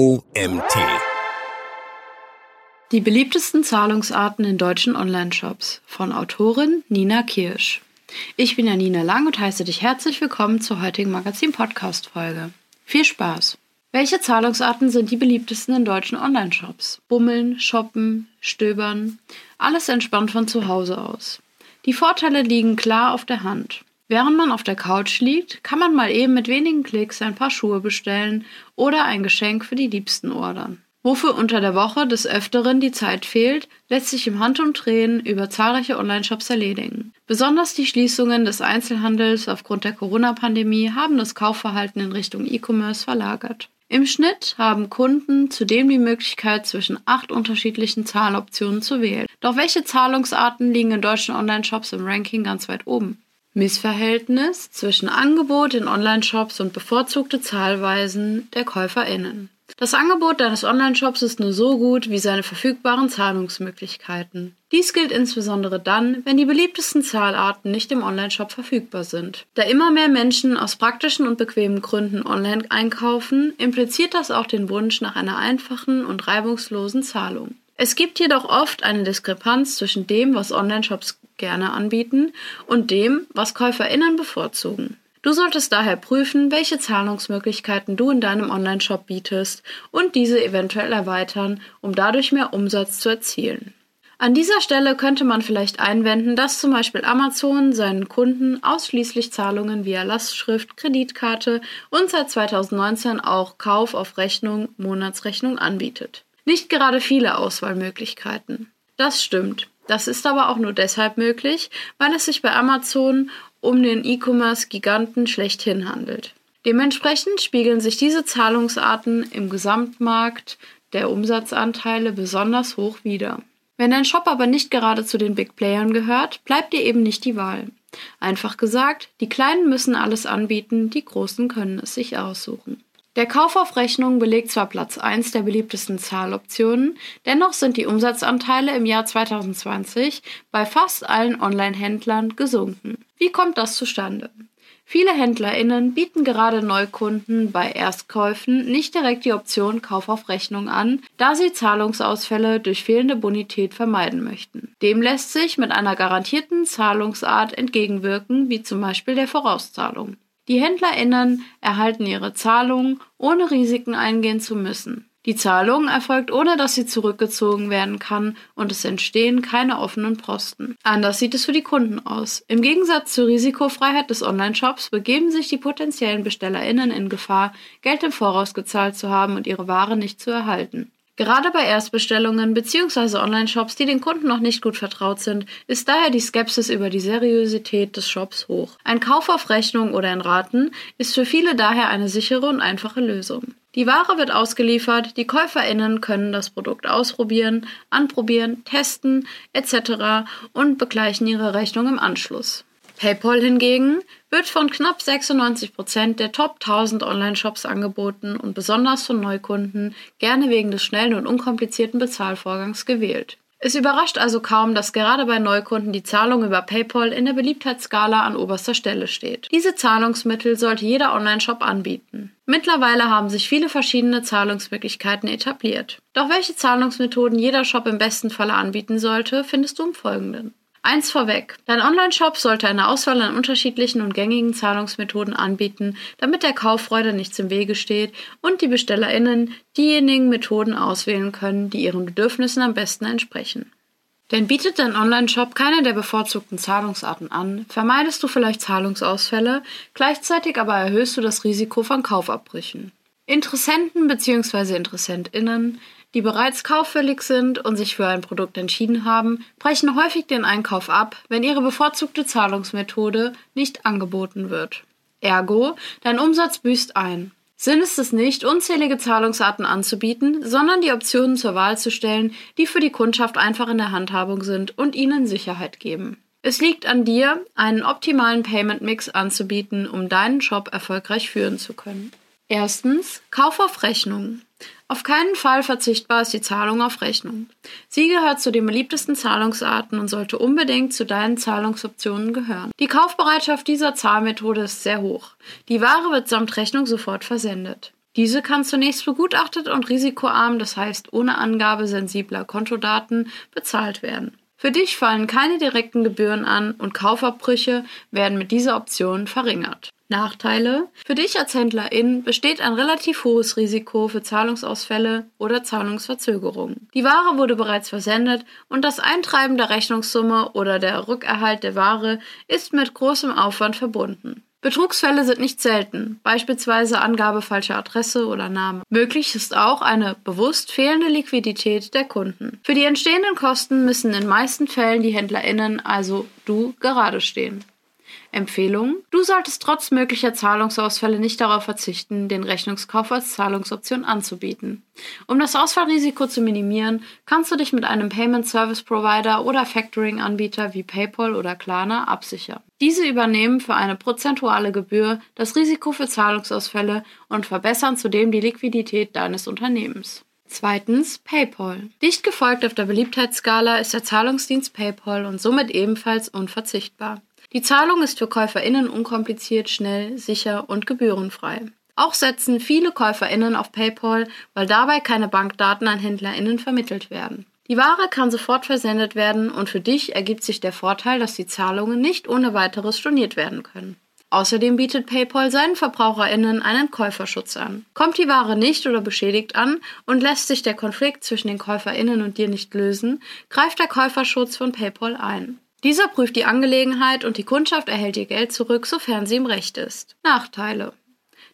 OMT. Die beliebtesten Zahlungsarten in deutschen Online-Shops von Autorin Nina Kirsch. Ich bin Janina Lang und heiße dich herzlich willkommen zur heutigen Magazin-Podcast-Folge. Viel Spaß! Welche Zahlungsarten sind die beliebtesten in deutschen Online-Shops? Bummeln, shoppen, stöbern, alles entspannt von zu Hause aus. Die Vorteile liegen klar auf der Hand. Während man auf der Couch liegt, kann man mal eben mit wenigen Klicks ein paar Schuhe bestellen oder ein Geschenk für die Liebsten ordern. Wofür unter der Woche des Öfteren die Zeit fehlt, lässt sich im Handumdrehen über zahlreiche Online-Shops erledigen. Besonders die Schließungen des Einzelhandels aufgrund der Corona-Pandemie haben das Kaufverhalten in Richtung E-Commerce verlagert. Im Schnitt haben Kunden zudem die Möglichkeit, zwischen acht unterschiedlichen Zahloptionen zu wählen. Doch welche Zahlungsarten liegen in deutschen Online-Shops im Ranking ganz weit oben? Missverhältnis zwischen Angebot in Online-Shops und bevorzugte Zahlweisen der KäuferInnen. Das Angebot deines Online-Shops ist nur so gut wie seine verfügbaren Zahlungsmöglichkeiten. Dies gilt insbesondere dann, wenn die beliebtesten Zahlarten nicht im Online-Shop verfügbar sind. Da immer mehr Menschen aus praktischen und bequemen Gründen online einkaufen, impliziert das auch den Wunsch nach einer einfachen und reibungslosen Zahlung. Es gibt jedoch oft eine Diskrepanz zwischen dem, was Online-Shops gerne anbieten und dem, was KäuferInnen bevorzugen. Du solltest daher prüfen, welche Zahlungsmöglichkeiten du in deinem Online-Shop bietest und diese eventuell erweitern, um dadurch mehr Umsatz zu erzielen. An dieser Stelle könnte man vielleicht einwenden, dass zum Beispiel Amazon seinen Kunden ausschließlich Zahlungen via Lastschrift, Kreditkarte und seit 2019 auch Kauf auf Rechnung, Monatsrechnung anbietet. Nicht gerade viele Auswahlmöglichkeiten. Das stimmt. Das ist aber auch nur deshalb möglich, weil es sich bei Amazon um den E-Commerce-Giganten schlechthin handelt. Dementsprechend spiegeln sich diese Zahlungsarten im Gesamtmarkt der Umsatzanteile besonders hoch wider. Wenn dein Shop aber nicht gerade zu den Big Playern gehört, bleibt dir eben nicht die Wahl. Einfach gesagt, die Kleinen müssen alles anbieten, die Großen können es sich aussuchen. Der Kauf auf Rechnung belegt zwar Platz 1 der beliebtesten Zahloptionen, dennoch sind die Umsatzanteile im Jahr 2020 bei fast allen Online-Händlern gesunken. Wie kommt das zustande? Viele HändlerInnen bieten gerade Neukunden bei Erstkäufen nicht direkt die Option Kauf auf Rechnung an, da sie Zahlungsausfälle durch fehlende Bonität vermeiden möchten. Dem lässt sich mit einer garantierten Zahlungsart entgegenwirken, wie zum Beispiel der Vorauszahlung. Die HändlerInnen erhalten ihre Zahlung, ohne Risiken eingehen zu müssen. Die Zahlung erfolgt ohne, dass sie zurückgezogen werden kann und es entstehen keine offenen Posten. Anders sieht es für die Kunden aus. Im Gegensatz zur Risikofreiheit des Online-Shops begeben sich die potenziellen BestellerInnen in Gefahr, Geld im Voraus gezahlt zu haben und ihre Ware nicht zu erhalten. Gerade bei Erstbestellungen bzw. Online-Shops, die den Kunden noch nicht gut vertraut sind, ist daher die Skepsis über die Seriosität des Shops hoch. Ein Kauf auf Rechnung oder in Raten ist für viele daher eine sichere und einfache Lösung. Die Ware wird ausgeliefert, die Käuferinnen können das Produkt ausprobieren, anprobieren, testen etc. und begleichen ihre Rechnung im Anschluss. PayPal hingegen wird von knapp 96 Prozent der Top 1000 Online-Shops angeboten und besonders von Neukunden gerne wegen des schnellen und unkomplizierten Bezahlvorgangs gewählt. Es überrascht also kaum, dass gerade bei Neukunden die Zahlung über PayPal in der Beliebtheitsskala an oberster Stelle steht. Diese Zahlungsmittel sollte jeder Online-Shop anbieten. Mittlerweile haben sich viele verschiedene Zahlungsmöglichkeiten etabliert. Doch welche Zahlungsmethoden jeder Shop im besten Falle anbieten sollte, findest du im Folgenden. Eins vorweg. Dein Online-Shop sollte eine Auswahl an unterschiedlichen und gängigen Zahlungsmethoden anbieten, damit der Kauffreude nichts im Wege steht und die BestellerInnen diejenigen Methoden auswählen können, die ihren Bedürfnissen am besten entsprechen. Denn bietet dein Online-Shop keine der bevorzugten Zahlungsarten an, vermeidest du vielleicht Zahlungsausfälle, gleichzeitig aber erhöhst du das Risiko von Kaufabbrüchen. Interessenten bzw. InteressentInnen die bereits kauffällig sind und sich für ein Produkt entschieden haben, brechen häufig den Einkauf ab, wenn ihre bevorzugte Zahlungsmethode nicht angeboten wird. Ergo, dein Umsatz büßt ein. Sinn ist es nicht, unzählige Zahlungsarten anzubieten, sondern die Optionen zur Wahl zu stellen, die für die Kundschaft einfach in der Handhabung sind und ihnen Sicherheit geben. Es liegt an dir, einen optimalen Payment Mix anzubieten, um deinen Shop erfolgreich führen zu können. Erstens, Kauf auf Rechnung. Auf keinen Fall verzichtbar ist die Zahlung auf Rechnung. Sie gehört zu den beliebtesten Zahlungsarten und sollte unbedingt zu deinen Zahlungsoptionen gehören. Die Kaufbereitschaft dieser Zahlmethode ist sehr hoch. Die Ware wird samt Rechnung sofort versendet. Diese kann zunächst begutachtet und risikoarm, das heißt ohne Angabe sensibler Kontodaten, bezahlt werden. Für dich fallen keine direkten Gebühren an und Kaufabbrüche werden mit dieser Option verringert. Nachteile? Für dich als Händlerin besteht ein relativ hohes Risiko für Zahlungsausfälle oder Zahlungsverzögerungen. Die Ware wurde bereits versendet und das Eintreiben der Rechnungssumme oder der Rückerhalt der Ware ist mit großem Aufwand verbunden. Betrugsfälle sind nicht selten, beispielsweise Angabe falscher Adresse oder Name. Möglich ist auch eine bewusst fehlende Liquidität der Kunden. Für die entstehenden Kosten müssen in meisten Fällen die HändlerInnen, also du, gerade stehen. Empfehlung: Du solltest trotz möglicher Zahlungsausfälle nicht darauf verzichten, den Rechnungskauf als Zahlungsoption anzubieten. Um das Ausfallrisiko zu minimieren, kannst du dich mit einem Payment Service Provider oder Factoring-Anbieter wie PayPal oder Klarna absichern. Diese übernehmen für eine prozentuale Gebühr das Risiko für Zahlungsausfälle und verbessern zudem die Liquidität deines Unternehmens. Zweitens PayPal. Dicht gefolgt auf der Beliebtheitsskala ist der Zahlungsdienst PayPal und somit ebenfalls unverzichtbar. Die Zahlung ist für KäuferInnen unkompliziert, schnell, sicher und gebührenfrei. Auch setzen viele KäuferInnen auf PayPal, weil dabei keine Bankdaten an HändlerInnen vermittelt werden. Die Ware kann sofort versendet werden und für dich ergibt sich der Vorteil, dass die Zahlungen nicht ohne weiteres storniert werden können. Außerdem bietet PayPal seinen VerbraucherInnen einen Käuferschutz an. Kommt die Ware nicht oder beschädigt an und lässt sich der Konflikt zwischen den KäuferInnen und dir nicht lösen, greift der Käuferschutz von PayPal ein. Dieser prüft die Angelegenheit und die Kundschaft erhält ihr Geld zurück, sofern sie im Recht ist. Nachteile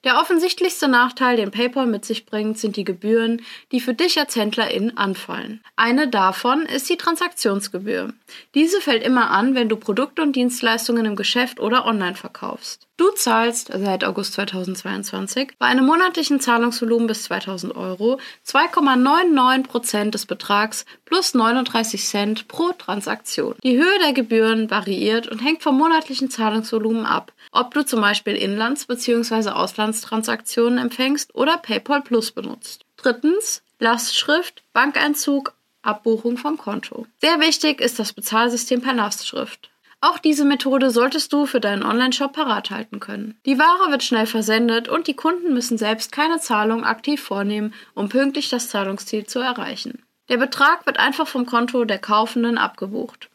der offensichtlichste Nachteil, den PayPal mit sich bringt, sind die Gebühren, die für dich als Händlerin anfallen. Eine davon ist die Transaktionsgebühr. Diese fällt immer an, wenn du Produkte und Dienstleistungen im Geschäft oder online verkaufst. Du zahlst seit August 2022 bei einem monatlichen Zahlungsvolumen bis 2000 Euro 2,99% des Betrags plus 39 Cent pro Transaktion. Die Höhe der Gebühren variiert und hängt vom monatlichen Zahlungsvolumen ab, ob du zum Beispiel Inlands- bzw. Auslandstransaktionen empfängst oder PayPal Plus benutzt. Drittens Lastschrift, Bankeinzug, Abbuchung vom Konto. Sehr wichtig ist das Bezahlsystem per Lastschrift. Auch diese Methode solltest du für deinen Online-Shop parat halten können. Die Ware wird schnell versendet und die Kunden müssen selbst keine Zahlung aktiv vornehmen, um pünktlich das Zahlungsziel zu erreichen. Der Betrag wird einfach vom Konto der Kaufenden abgebucht.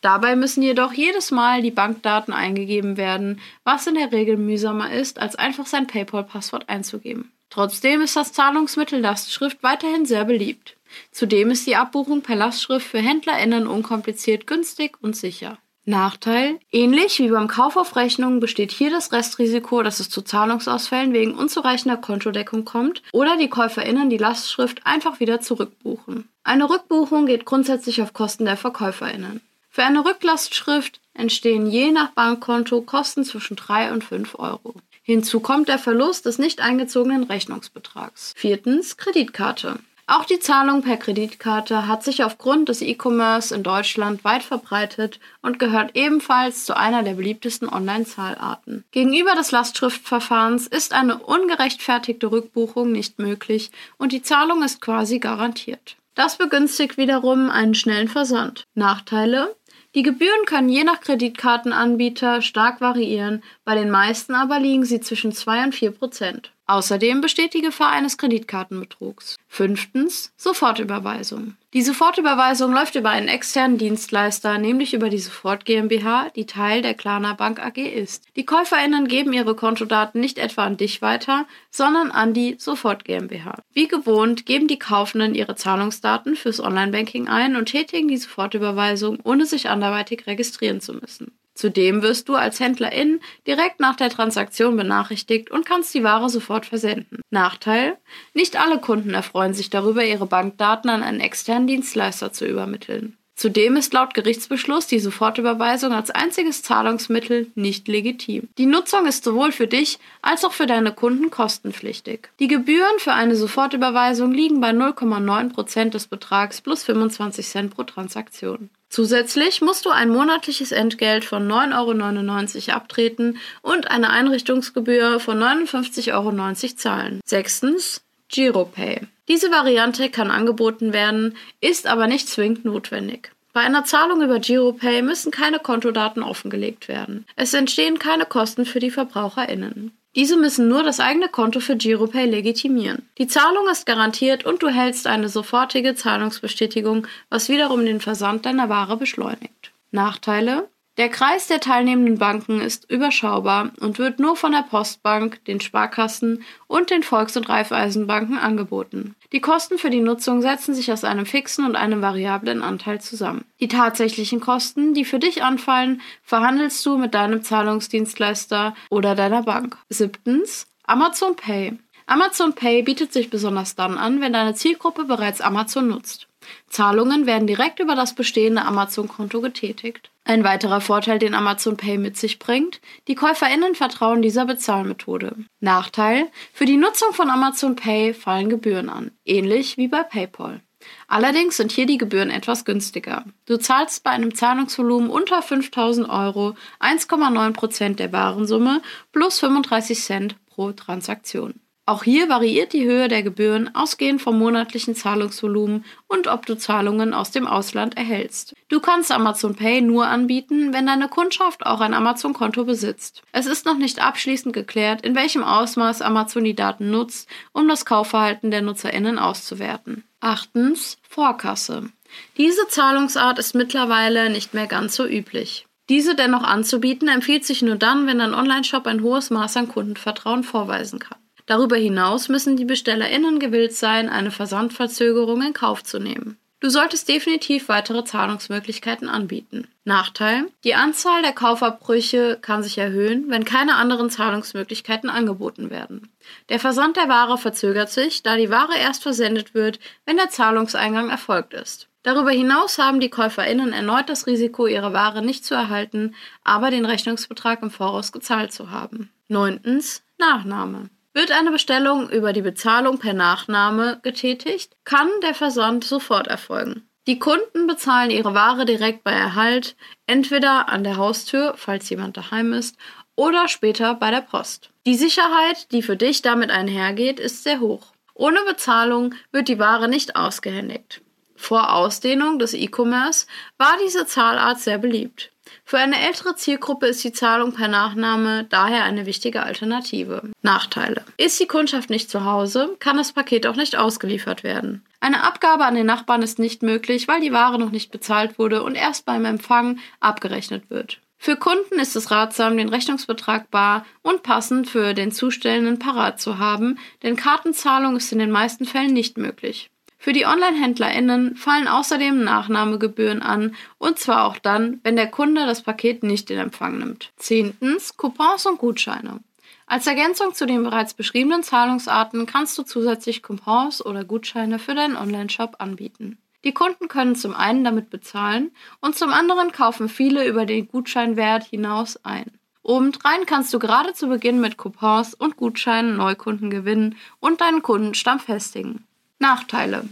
Dabei müssen jedoch jedes Mal die Bankdaten eingegeben werden, was in der Regel mühsamer ist, als einfach sein PayPal-Passwort einzugeben. Trotzdem ist das Zahlungsmittel Lastschrift weiterhin sehr beliebt. Zudem ist die Abbuchung per Lastschrift für HändlerInnen unkompliziert, günstig und sicher. Nachteil: Ähnlich wie beim Kauf auf Rechnung besteht hier das Restrisiko, dass es zu Zahlungsausfällen wegen unzureichender Kontodeckung kommt oder die KäuferInnen die Lastschrift einfach wieder zurückbuchen. Eine Rückbuchung geht grundsätzlich auf Kosten der VerkäuferInnen. Für eine Rücklastschrift entstehen je nach Bankkonto Kosten zwischen 3 und 5 Euro. Hinzu kommt der Verlust des nicht eingezogenen Rechnungsbetrags. Viertens Kreditkarte. Auch die Zahlung per Kreditkarte hat sich aufgrund des E-Commerce in Deutschland weit verbreitet und gehört ebenfalls zu einer der beliebtesten Online-Zahlarten. Gegenüber des Lastschriftverfahrens ist eine ungerechtfertigte Rückbuchung nicht möglich und die Zahlung ist quasi garantiert. Das begünstigt wiederum einen schnellen Versand. Nachteile die Gebühren können je nach Kreditkartenanbieter stark variieren, bei den meisten aber liegen sie zwischen 2 und 4 Prozent. Außerdem besteht die Gefahr eines Kreditkartenbetrugs. Fünftens Sofortüberweisung. Die Sofortüberweisung läuft über einen externen Dienstleister, nämlich über die Sofort GmbH, die Teil der Klarna Bank AG ist. Die KäuferInnen geben ihre Kontodaten nicht etwa an dich weiter, sondern an die Sofort GmbH. Wie gewohnt geben die Kaufenden ihre Zahlungsdaten fürs Online-Banking ein und tätigen die Sofortüberweisung, ohne sich anderweitig registrieren zu müssen. Zudem wirst du als Händlerin direkt nach der Transaktion benachrichtigt und kannst die Ware sofort versenden. Nachteil? Nicht alle Kunden erfreuen sich darüber, ihre Bankdaten an einen externen Dienstleister zu übermitteln. Zudem ist laut Gerichtsbeschluss die Sofortüberweisung als einziges Zahlungsmittel nicht legitim. Die Nutzung ist sowohl für dich als auch für deine Kunden kostenpflichtig. Die Gebühren für eine Sofortüberweisung liegen bei 0,9% des Betrags plus 25 Cent pro Transaktion. Zusätzlich musst du ein monatliches Entgelt von 9,99 Euro abtreten und eine Einrichtungsgebühr von 59,90 Euro zahlen. Sechstens GiroPay. Diese Variante kann angeboten werden, ist aber nicht zwingend notwendig. Bei einer Zahlung über GiroPay müssen keine Kontodaten offengelegt werden. Es entstehen keine Kosten für die VerbraucherInnen. Diese müssen nur das eigene Konto für Giropay legitimieren. Die Zahlung ist garantiert und du hältst eine sofortige Zahlungsbestätigung, was wiederum den Versand deiner Ware beschleunigt. Nachteile der Kreis der teilnehmenden Banken ist überschaubar und wird nur von der Postbank, den Sparkassen und den Volks- und Raiffeisenbanken angeboten. Die Kosten für die Nutzung setzen sich aus einem fixen und einem variablen Anteil zusammen. Die tatsächlichen Kosten, die für dich anfallen, verhandelst du mit deinem Zahlungsdienstleister oder deiner Bank. Siebtens Amazon Pay. Amazon Pay bietet sich besonders dann an, wenn deine Zielgruppe bereits Amazon nutzt. Zahlungen werden direkt über das bestehende Amazon-Konto getätigt. Ein weiterer Vorteil, den Amazon Pay mit sich bringt, die Käuferinnen vertrauen dieser Bezahlmethode. Nachteil, für die Nutzung von Amazon Pay fallen Gebühren an, ähnlich wie bei PayPal. Allerdings sind hier die Gebühren etwas günstiger. Du zahlst bei einem Zahlungsvolumen unter 5000 Euro 1,9% der Warensumme plus 35 Cent pro Transaktion. Auch hier variiert die Höhe der Gebühren ausgehend vom monatlichen Zahlungsvolumen und ob du Zahlungen aus dem Ausland erhältst. Du kannst Amazon Pay nur anbieten, wenn deine Kundschaft auch ein Amazon-Konto besitzt. Es ist noch nicht abschließend geklärt, in welchem Ausmaß Amazon die Daten nutzt, um das Kaufverhalten der NutzerInnen auszuwerten. Achtens, Vorkasse. Diese Zahlungsart ist mittlerweile nicht mehr ganz so üblich. Diese dennoch anzubieten, empfiehlt sich nur dann, wenn dein Onlineshop ein hohes Maß an Kundenvertrauen vorweisen kann. Darüber hinaus müssen die BestellerInnen gewillt sein, eine Versandverzögerung in Kauf zu nehmen. Du solltest definitiv weitere Zahlungsmöglichkeiten anbieten. Nachteil: Die Anzahl der Kaufabbrüche kann sich erhöhen, wenn keine anderen Zahlungsmöglichkeiten angeboten werden. Der Versand der Ware verzögert sich, da die Ware erst versendet wird, wenn der Zahlungseingang erfolgt ist. Darüber hinaus haben die KäuferInnen erneut das Risiko, ihre Ware nicht zu erhalten, aber den Rechnungsbetrag im Voraus gezahlt zu haben. Neuntens Nachname. Wird eine Bestellung über die Bezahlung per Nachname getätigt, kann der Versand sofort erfolgen. Die Kunden bezahlen ihre Ware direkt bei Erhalt, entweder an der Haustür, falls jemand daheim ist, oder später bei der Post. Die Sicherheit, die für dich damit einhergeht, ist sehr hoch. Ohne Bezahlung wird die Ware nicht ausgehändigt. Vor Ausdehnung des E-Commerce war diese Zahlart sehr beliebt. Für eine ältere Zielgruppe ist die Zahlung per Nachname daher eine wichtige Alternative. Nachteile. Ist die Kundschaft nicht zu Hause, kann das Paket auch nicht ausgeliefert werden. Eine Abgabe an den Nachbarn ist nicht möglich, weil die Ware noch nicht bezahlt wurde und erst beim Empfang abgerechnet wird. Für Kunden ist es ratsam, den Rechnungsbetrag bar und passend für den Zustellenden parat zu haben, denn Kartenzahlung ist in den meisten Fällen nicht möglich. Für die Online-HändlerInnen fallen außerdem Nachnahmegebühren an, und zwar auch dann, wenn der Kunde das Paket nicht in Empfang nimmt. Zehntens, Coupons und Gutscheine. Als Ergänzung zu den bereits beschriebenen Zahlungsarten kannst du zusätzlich Coupons oder Gutscheine für deinen Online-Shop anbieten. Die Kunden können zum einen damit bezahlen und zum anderen kaufen viele über den Gutscheinwert hinaus ein. Obendrein kannst du gerade zu Beginn mit Coupons und Gutscheinen Neukunden gewinnen und deinen Kundenstamm festigen. Nachteile.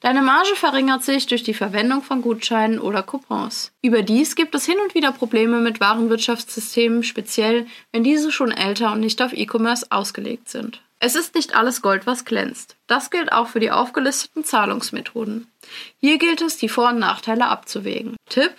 Deine Marge verringert sich durch die Verwendung von Gutscheinen oder Coupons. Überdies gibt es hin und wieder Probleme mit Warenwirtschaftssystemen, speziell wenn diese schon älter und nicht auf E-Commerce ausgelegt sind. Es ist nicht alles Gold, was glänzt. Das gilt auch für die aufgelisteten Zahlungsmethoden. Hier gilt es, die Vor- und Nachteile abzuwägen. Tipp: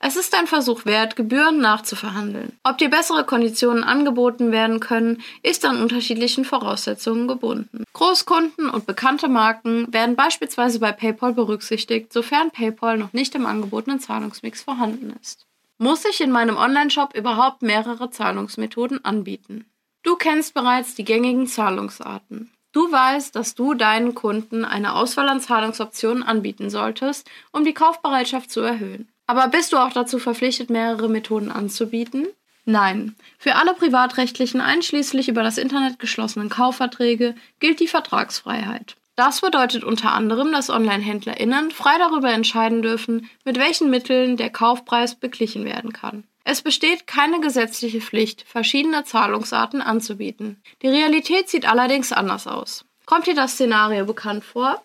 Es ist ein Versuch wert, Gebühren nachzuverhandeln. Ob dir bessere Konditionen angeboten werden können, ist an unterschiedlichen Voraussetzungen gebunden. Großkunden und bekannte Marken werden beispielsweise bei PayPal berücksichtigt, sofern PayPal noch nicht im angebotenen Zahlungsmix vorhanden ist. Muss ich in meinem Onlineshop überhaupt mehrere Zahlungsmethoden anbieten? Du kennst bereits die gängigen Zahlungsarten. Du weißt, dass du deinen Kunden eine Auswahl an Zahlungsoptionen anbieten solltest, um die Kaufbereitschaft zu erhöhen. Aber bist du auch dazu verpflichtet, mehrere Methoden anzubieten? Nein. Für alle privatrechtlichen, einschließlich über das Internet geschlossenen Kaufverträge gilt die Vertragsfreiheit. Das bedeutet unter anderem, dass Online-HändlerInnen frei darüber entscheiden dürfen, mit welchen Mitteln der Kaufpreis beglichen werden kann. Es besteht keine gesetzliche Pflicht, verschiedene Zahlungsarten anzubieten. Die Realität sieht allerdings anders aus. Kommt dir das Szenario bekannt vor?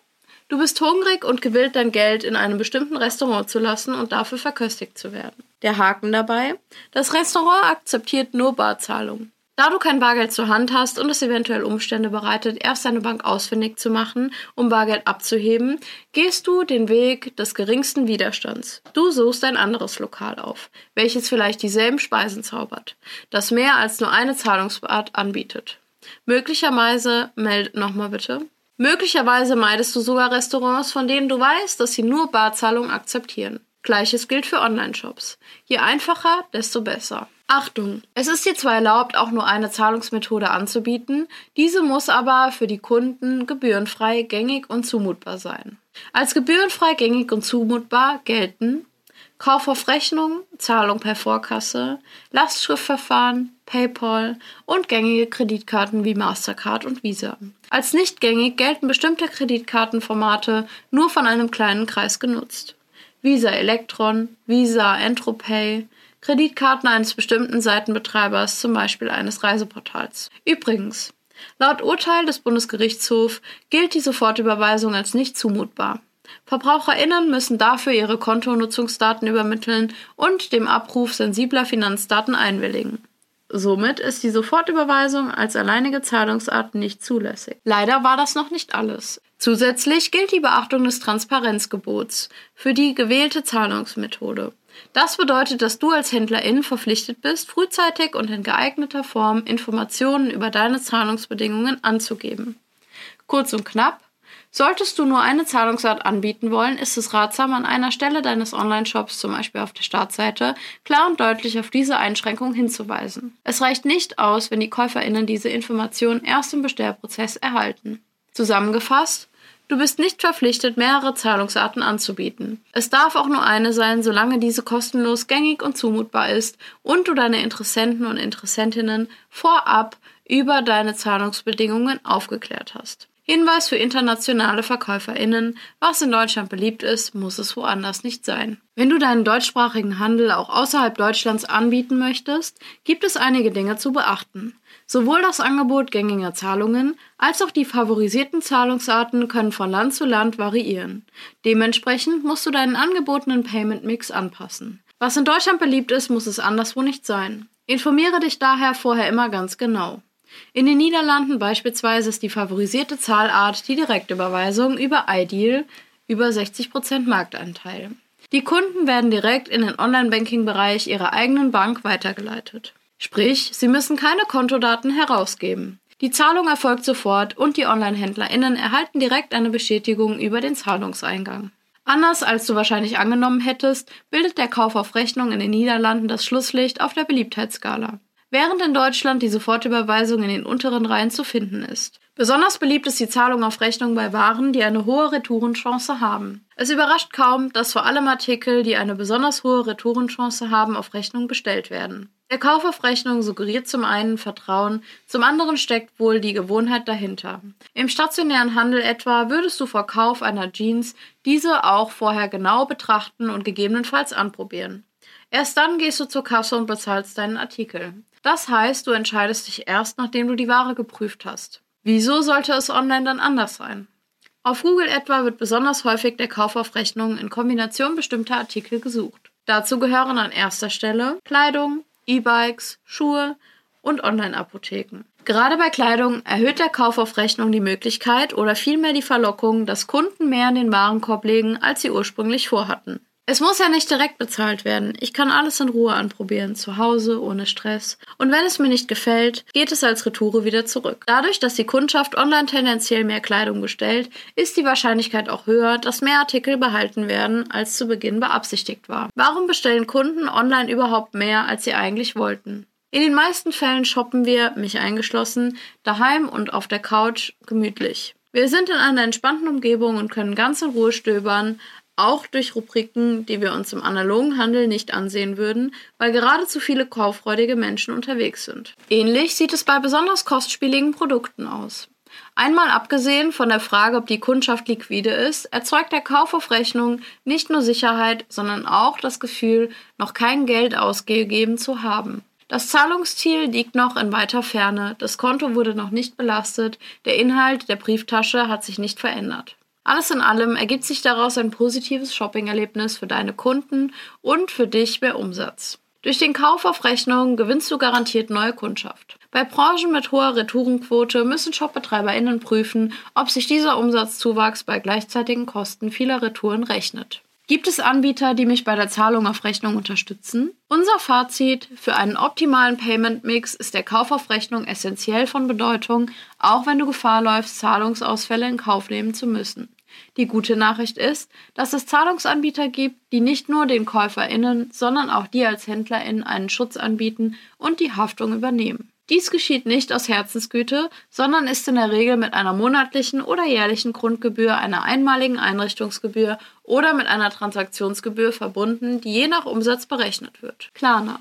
Du bist hungrig und gewillt, dein Geld in einem bestimmten Restaurant zu lassen und dafür verköstigt zu werden. Der Haken dabei? Das Restaurant akzeptiert nur Barzahlung. Da du kein Bargeld zur Hand hast und es eventuell Umstände bereitet, erst deine Bank ausfindig zu machen, um Bargeld abzuheben, gehst du den Weg des geringsten Widerstands. Du suchst ein anderes Lokal auf, welches vielleicht dieselben Speisen zaubert, das mehr als nur eine Zahlungsart anbietet. Möglicherweise, meld nochmal bitte. Möglicherweise meidest du sogar Restaurants, von denen du weißt, dass sie nur Barzahlungen akzeptieren. Gleiches gilt für Online-Shops. Je einfacher, desto besser. Achtung! Es ist dir zwar erlaubt, auch nur eine Zahlungsmethode anzubieten, diese muss aber für die Kunden gebührenfrei, gängig und zumutbar sein. Als gebührenfrei, gängig und zumutbar gelten Kauf auf Rechnung, Zahlung per Vorkasse, Lastschriftverfahren, PayPal und gängige Kreditkarten wie Mastercard und Visa. Als nicht gängig gelten bestimmte Kreditkartenformate nur von einem kleinen Kreis genutzt. Visa Electron, Visa Entropay, Kreditkarten eines bestimmten Seitenbetreibers, zum Beispiel eines Reiseportals. Übrigens, laut Urteil des Bundesgerichtshofs gilt die Sofortüberweisung als nicht zumutbar. VerbraucherInnen müssen dafür ihre Kontonutzungsdaten übermitteln und dem Abruf sensibler Finanzdaten einwilligen. Somit ist die Sofortüberweisung als alleinige Zahlungsart nicht zulässig. Leider war das noch nicht alles. Zusätzlich gilt die Beachtung des Transparenzgebots für die gewählte Zahlungsmethode. Das bedeutet, dass du als Händlerin verpflichtet bist, frühzeitig und in geeigneter Form Informationen über deine Zahlungsbedingungen anzugeben. Kurz und knapp, Solltest du nur eine Zahlungsart anbieten wollen, ist es ratsam, an einer Stelle deines Online-Shops, zum Beispiel auf der Startseite, klar und deutlich auf diese Einschränkung hinzuweisen. Es reicht nicht aus, wenn die KäuferInnen diese Informationen erst im Bestellprozess erhalten. Zusammengefasst, Du bist nicht verpflichtet, mehrere Zahlungsarten anzubieten. Es darf auch nur eine sein, solange diese kostenlos, gängig und zumutbar ist und du deine Interessenten und Interessentinnen vorab über deine Zahlungsbedingungen aufgeklärt hast. Hinweis für internationale VerkäuferInnen: Was in Deutschland beliebt ist, muss es woanders nicht sein. Wenn du deinen deutschsprachigen Handel auch außerhalb Deutschlands anbieten möchtest, gibt es einige Dinge zu beachten. Sowohl das Angebot gängiger Zahlungen als auch die favorisierten Zahlungsarten können von Land zu Land variieren. Dementsprechend musst du deinen angebotenen Payment Mix anpassen. Was in Deutschland beliebt ist, muss es anderswo nicht sein. Informiere dich daher vorher immer ganz genau. In den Niederlanden beispielsweise ist die favorisierte Zahlart die Direktüberweisung über iDeal über 60% Marktanteil. Die Kunden werden direkt in den Online-Banking-Bereich ihrer eigenen Bank weitergeleitet. Sprich, sie müssen keine Kontodaten herausgeben. Die Zahlung erfolgt sofort und die Online-HändlerInnen erhalten direkt eine Bestätigung über den Zahlungseingang. Anders als du wahrscheinlich angenommen hättest, bildet der Kauf auf Rechnung in den Niederlanden das Schlusslicht auf der Beliebtheitsskala während in Deutschland die Sofortüberweisung in den unteren Reihen zu finden ist. Besonders beliebt ist die Zahlung auf Rechnung bei Waren, die eine hohe Retourenchance haben. Es überrascht kaum, dass vor allem Artikel, die eine besonders hohe Retourenchance haben, auf Rechnung bestellt werden. Der Kauf auf Rechnung suggeriert zum einen Vertrauen, zum anderen steckt wohl die Gewohnheit dahinter. Im stationären Handel etwa würdest du vor Kauf einer Jeans diese auch vorher genau betrachten und gegebenenfalls anprobieren. Erst dann gehst du zur Kasse und bezahlst deinen Artikel. Das heißt, du entscheidest dich erst, nachdem du die Ware geprüft hast. Wieso sollte es online dann anders sein? Auf Google etwa wird besonders häufig der Kauf auf Rechnung in Kombination bestimmter Artikel gesucht. Dazu gehören an erster Stelle Kleidung, E-Bikes, Schuhe und Online-Apotheken. Gerade bei Kleidung erhöht der Kauf auf Rechnung die Möglichkeit oder vielmehr die Verlockung, dass Kunden mehr in den Warenkorb legen, als sie ursprünglich vorhatten. Es muss ja nicht direkt bezahlt werden. Ich kann alles in Ruhe anprobieren, zu Hause, ohne Stress. Und wenn es mir nicht gefällt, geht es als Retoure wieder zurück. Dadurch, dass die Kundschaft online tendenziell mehr Kleidung bestellt, ist die Wahrscheinlichkeit auch höher, dass mehr Artikel behalten werden, als zu Beginn beabsichtigt war. Warum bestellen Kunden online überhaupt mehr, als sie eigentlich wollten? In den meisten Fällen shoppen wir, mich eingeschlossen, daheim und auf der Couch gemütlich. Wir sind in einer entspannten Umgebung und können ganz in Ruhe stöbern, auch durch Rubriken, die wir uns im analogen Handel nicht ansehen würden, weil gerade zu viele kauffreudige Menschen unterwegs sind. Ähnlich sieht es bei besonders kostspieligen Produkten aus. Einmal abgesehen von der Frage, ob die Kundschaft liquide ist, erzeugt der Kauf auf Rechnung nicht nur Sicherheit, sondern auch das Gefühl, noch kein Geld ausgegeben zu haben. Das Zahlungsziel liegt noch in weiter Ferne, das Konto wurde noch nicht belastet, der Inhalt der Brieftasche hat sich nicht verändert. Alles in allem ergibt sich daraus ein positives Shopping-Erlebnis für deine Kunden und für dich mehr Umsatz. Durch den Kauf auf Rechnung gewinnst du garantiert neue Kundschaft. Bei Branchen mit hoher Retourenquote müssen ShopbetreiberInnen prüfen, ob sich dieser Umsatzzuwachs bei gleichzeitigen Kosten vieler Retouren rechnet. Gibt es Anbieter, die mich bei der Zahlung auf Rechnung unterstützen? Unser Fazit: Für einen optimalen Payment Mix ist der Kauf auf Rechnung essentiell von Bedeutung, auch wenn du Gefahr läufst, Zahlungsausfälle in Kauf nehmen zu müssen. Die gute Nachricht ist, dass es Zahlungsanbieter gibt, die nicht nur den KäuferInnen, sondern auch dir als HändlerInnen einen Schutz anbieten und die Haftung übernehmen. Dies geschieht nicht aus Herzensgüte, sondern ist in der Regel mit einer monatlichen oder jährlichen Grundgebühr, einer einmaligen Einrichtungsgebühr oder mit einer Transaktionsgebühr verbunden, die je nach Umsatz berechnet wird. Klarna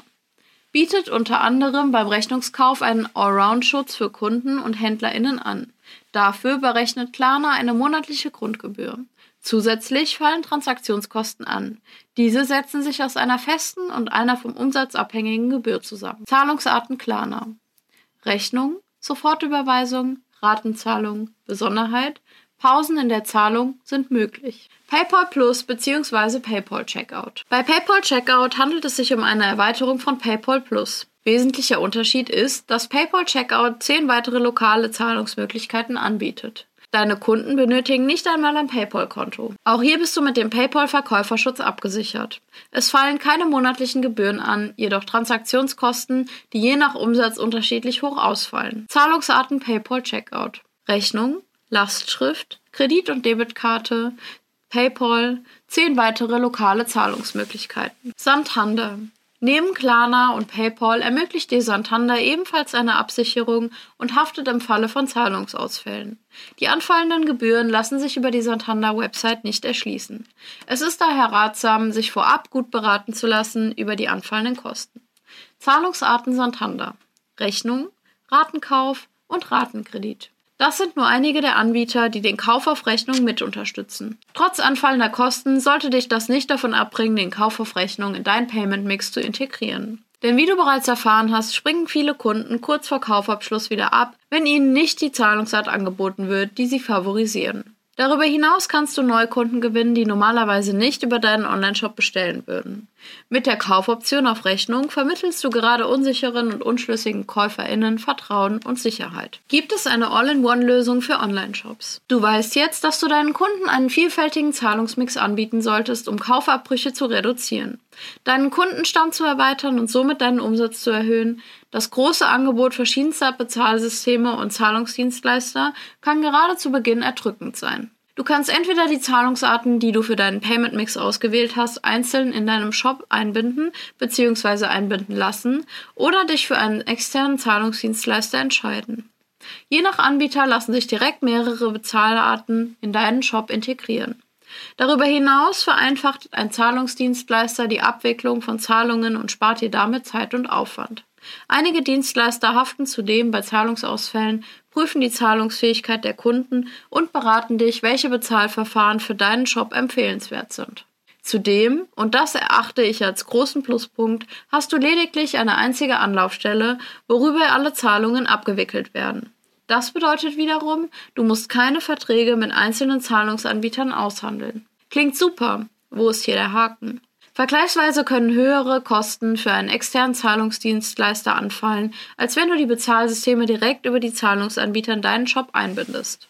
bietet unter anderem beim Rechnungskauf einen Allround-Schutz für Kunden und HändlerInnen an. Dafür berechnet Klarna eine monatliche Grundgebühr. Zusätzlich fallen Transaktionskosten an. Diese setzen sich aus einer festen und einer vom Umsatz abhängigen Gebühr zusammen. Zahlungsarten Klarna. Rechnung, Sofortüberweisung, Ratenzahlung, Besonderheit, Pausen in der Zahlung sind möglich. PayPal Plus bzw. PayPal Checkout. Bei PayPal Checkout handelt es sich um eine Erweiterung von PayPal Plus. Wesentlicher Unterschied ist, dass PayPal Checkout zehn weitere lokale Zahlungsmöglichkeiten anbietet. Deine Kunden benötigen nicht einmal ein PayPal-Konto. Auch hier bist du mit dem PayPal-Verkäuferschutz abgesichert. Es fallen keine monatlichen Gebühren an, jedoch Transaktionskosten, die je nach Umsatz unterschiedlich hoch ausfallen. Zahlungsarten PayPal Checkout. Rechnung, Lastschrift, Kredit- und Debitkarte, PayPal, zehn weitere lokale Zahlungsmöglichkeiten. Santander. Neben Klarna und PayPal ermöglicht dir Santander ebenfalls eine Absicherung und haftet im Falle von Zahlungsausfällen. Die anfallenden Gebühren lassen sich über die Santander-Website nicht erschließen. Es ist daher ratsam, sich vorab gut beraten zu lassen über die anfallenden Kosten. Zahlungsarten Santander. Rechnung, Ratenkauf und Ratenkredit. Das sind nur einige der Anbieter, die den Kauf auf Rechnung mit unterstützen. Trotz anfallender Kosten sollte dich das nicht davon abbringen, den Kauf auf Rechnung in dein Payment Mix zu integrieren. Denn wie du bereits erfahren hast, springen viele Kunden kurz vor Kaufabschluss wieder ab, wenn ihnen nicht die Zahlungsart angeboten wird, die sie favorisieren. Darüber hinaus kannst du Neukunden gewinnen, die normalerweise nicht über deinen Onlineshop bestellen würden. Mit der Kaufoption auf Rechnung vermittelst du gerade unsicheren und unschlüssigen KäuferInnen Vertrauen und Sicherheit. Gibt es eine All-in-One-Lösung für Onlineshops? Du weißt jetzt, dass du deinen Kunden einen vielfältigen Zahlungsmix anbieten solltest, um Kaufabbrüche zu reduzieren, deinen Kundenstamm zu erweitern und somit deinen Umsatz zu erhöhen, das große Angebot verschiedenster Bezahlsysteme und Zahlungsdienstleister kann gerade zu Beginn erdrückend sein. Du kannst entweder die Zahlungsarten, die du für deinen Payment Mix ausgewählt hast, einzeln in deinem Shop einbinden bzw. einbinden lassen oder dich für einen externen Zahlungsdienstleister entscheiden. Je nach Anbieter lassen sich direkt mehrere Bezahlarten in deinen Shop integrieren. Darüber hinaus vereinfacht ein Zahlungsdienstleister die Abwicklung von Zahlungen und spart dir damit Zeit und Aufwand. Einige Dienstleister haften zudem bei Zahlungsausfällen, prüfen die Zahlungsfähigkeit der Kunden und beraten dich, welche Bezahlverfahren für deinen Shop empfehlenswert sind. Zudem, und das erachte ich als großen Pluspunkt, hast du lediglich eine einzige Anlaufstelle, worüber alle Zahlungen abgewickelt werden. Das bedeutet wiederum, du musst keine Verträge mit einzelnen Zahlungsanbietern aushandeln. Klingt super. Wo ist hier der Haken? Vergleichsweise können höhere Kosten für einen externen Zahlungsdienstleister anfallen, als wenn du die Bezahlsysteme direkt über die Zahlungsanbieter in deinen Shop einbindest.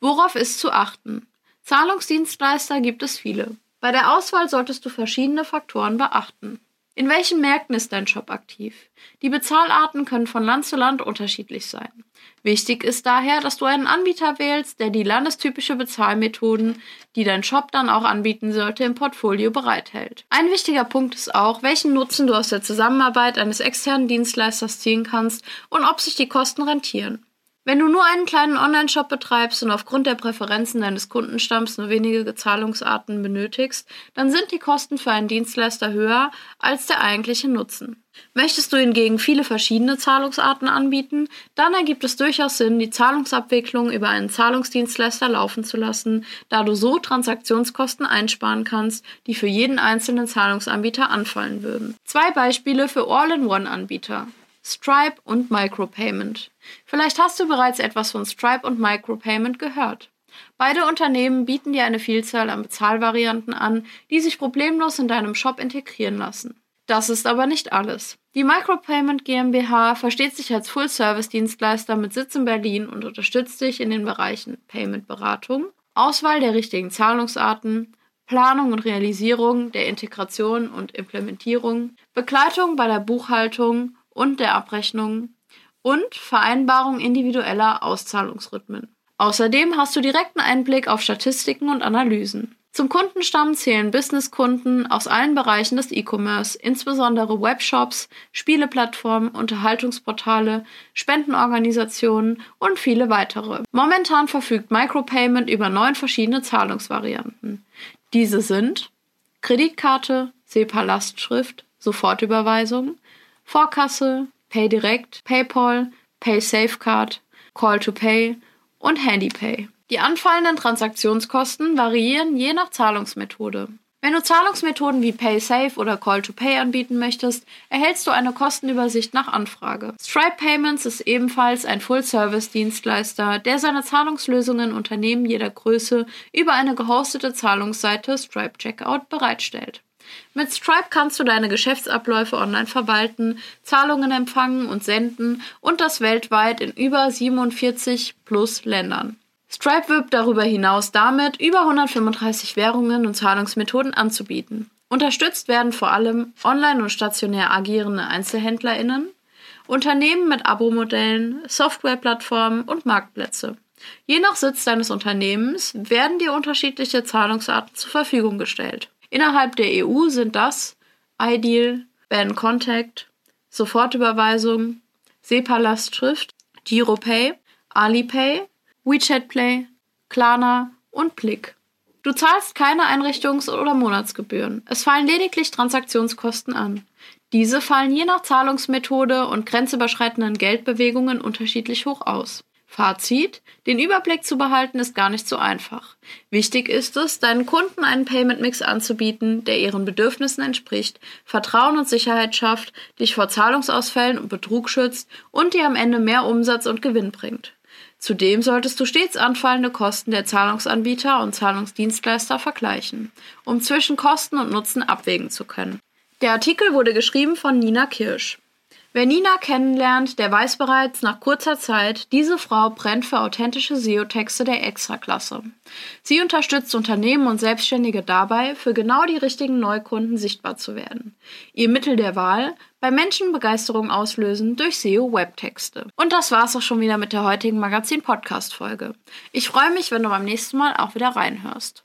Worauf ist zu achten? Zahlungsdienstleister gibt es viele. Bei der Auswahl solltest du verschiedene Faktoren beachten. In welchen Märkten ist dein Shop aktiv? Die Bezahlarten können von Land zu Land unterschiedlich sein. Wichtig ist daher, dass du einen Anbieter wählst, der die landestypische Bezahlmethoden, die dein Shop dann auch anbieten sollte, im Portfolio bereithält. Ein wichtiger Punkt ist auch, welchen Nutzen du aus der Zusammenarbeit eines externen Dienstleisters ziehen kannst und ob sich die Kosten rentieren. Wenn du nur einen kleinen Online-Shop betreibst und aufgrund der Präferenzen deines Kundenstamms nur wenige Zahlungsarten benötigst, dann sind die Kosten für einen Dienstleister höher als der eigentliche Nutzen. Möchtest du hingegen viele verschiedene Zahlungsarten anbieten, dann ergibt es durchaus Sinn, die Zahlungsabwicklung über einen Zahlungsdienstleister laufen zu lassen, da du so Transaktionskosten einsparen kannst, die für jeden einzelnen Zahlungsanbieter anfallen würden. Zwei Beispiele für All-in-One-Anbieter. Stripe und Micropayment. Vielleicht hast du bereits etwas von Stripe und Micropayment gehört. Beide Unternehmen bieten dir eine Vielzahl an Bezahlvarianten an, die sich problemlos in deinem Shop integrieren lassen. Das ist aber nicht alles. Die Micropayment GmbH versteht sich als Full-Service-Dienstleister mit Sitz in Berlin und unterstützt dich in den Bereichen Payment-Beratung, Auswahl der richtigen Zahlungsarten, Planung und Realisierung der Integration und Implementierung, Begleitung bei der Buchhaltung und der Abrechnung und Vereinbarung individueller Auszahlungsrhythmen. Außerdem hast du direkten Einblick auf Statistiken und Analysen. Zum Kundenstamm zählen Businesskunden aus allen Bereichen des E-Commerce, insbesondere Webshops, Spieleplattformen, Unterhaltungsportale, Spendenorganisationen und viele weitere. Momentan verfügt Micropayment über neun verschiedene Zahlungsvarianten. Diese sind Kreditkarte, SEPA-Lastschrift, Sofortüberweisung, Vorkasse, PayDirect, PayPal, PaySafeCard, Call to Pay und HandyPay. Die anfallenden Transaktionskosten variieren je nach Zahlungsmethode. Wenn du Zahlungsmethoden wie PaySafe oder Call-to-Pay anbieten möchtest, erhältst du eine Kostenübersicht nach Anfrage. Stripe Payments ist ebenfalls ein Full-Service-Dienstleister, der seine Zahlungslösungen Unternehmen jeder Größe über eine gehostete Zahlungsseite Stripe Checkout bereitstellt. Mit Stripe kannst du deine Geschäftsabläufe online verwalten, Zahlungen empfangen und senden und das weltweit in über 47 plus Ländern. Stripe wirbt darüber hinaus damit, über 135 Währungen und Zahlungsmethoden anzubieten. Unterstützt werden vor allem online und stationär agierende EinzelhändlerInnen, Unternehmen mit Abo-Modellen, Softwareplattformen und Marktplätze. Je nach Sitz deines Unternehmens werden dir unterschiedliche Zahlungsarten zur Verfügung gestellt. Innerhalb der EU sind das iDeal, Ben Contact, Sofortüberweisung, SEPA-Lastschrift, GiroPay, Alipay, WeChat Play, Klarna und Blick. Du zahlst keine Einrichtungs- oder Monatsgebühren. Es fallen lediglich Transaktionskosten an. Diese fallen je nach Zahlungsmethode und grenzüberschreitenden Geldbewegungen unterschiedlich hoch aus. Fazit: Den Überblick zu behalten ist gar nicht so einfach. Wichtig ist es, deinen Kunden einen Payment Mix anzubieten, der ihren Bedürfnissen entspricht, Vertrauen und Sicherheit schafft, dich vor Zahlungsausfällen und Betrug schützt und dir am Ende mehr Umsatz und Gewinn bringt. Zudem solltest du stets anfallende Kosten der Zahlungsanbieter und Zahlungsdienstleister vergleichen, um zwischen Kosten und Nutzen abwägen zu können. Der Artikel wurde geschrieben von Nina Kirsch. Wer Nina kennenlernt, der weiß bereits nach kurzer Zeit, diese Frau brennt für authentische SEO-Texte der Extraklasse. Sie unterstützt Unternehmen und Selbstständige dabei, für genau die richtigen Neukunden sichtbar zu werden. Ihr Mittel der Wahl, bei Menschen Begeisterung auslösen durch SEO-Webtexte. Und das war's auch schon wieder mit der heutigen Magazin-Podcast-Folge. Ich freue mich, wenn du beim nächsten Mal auch wieder reinhörst.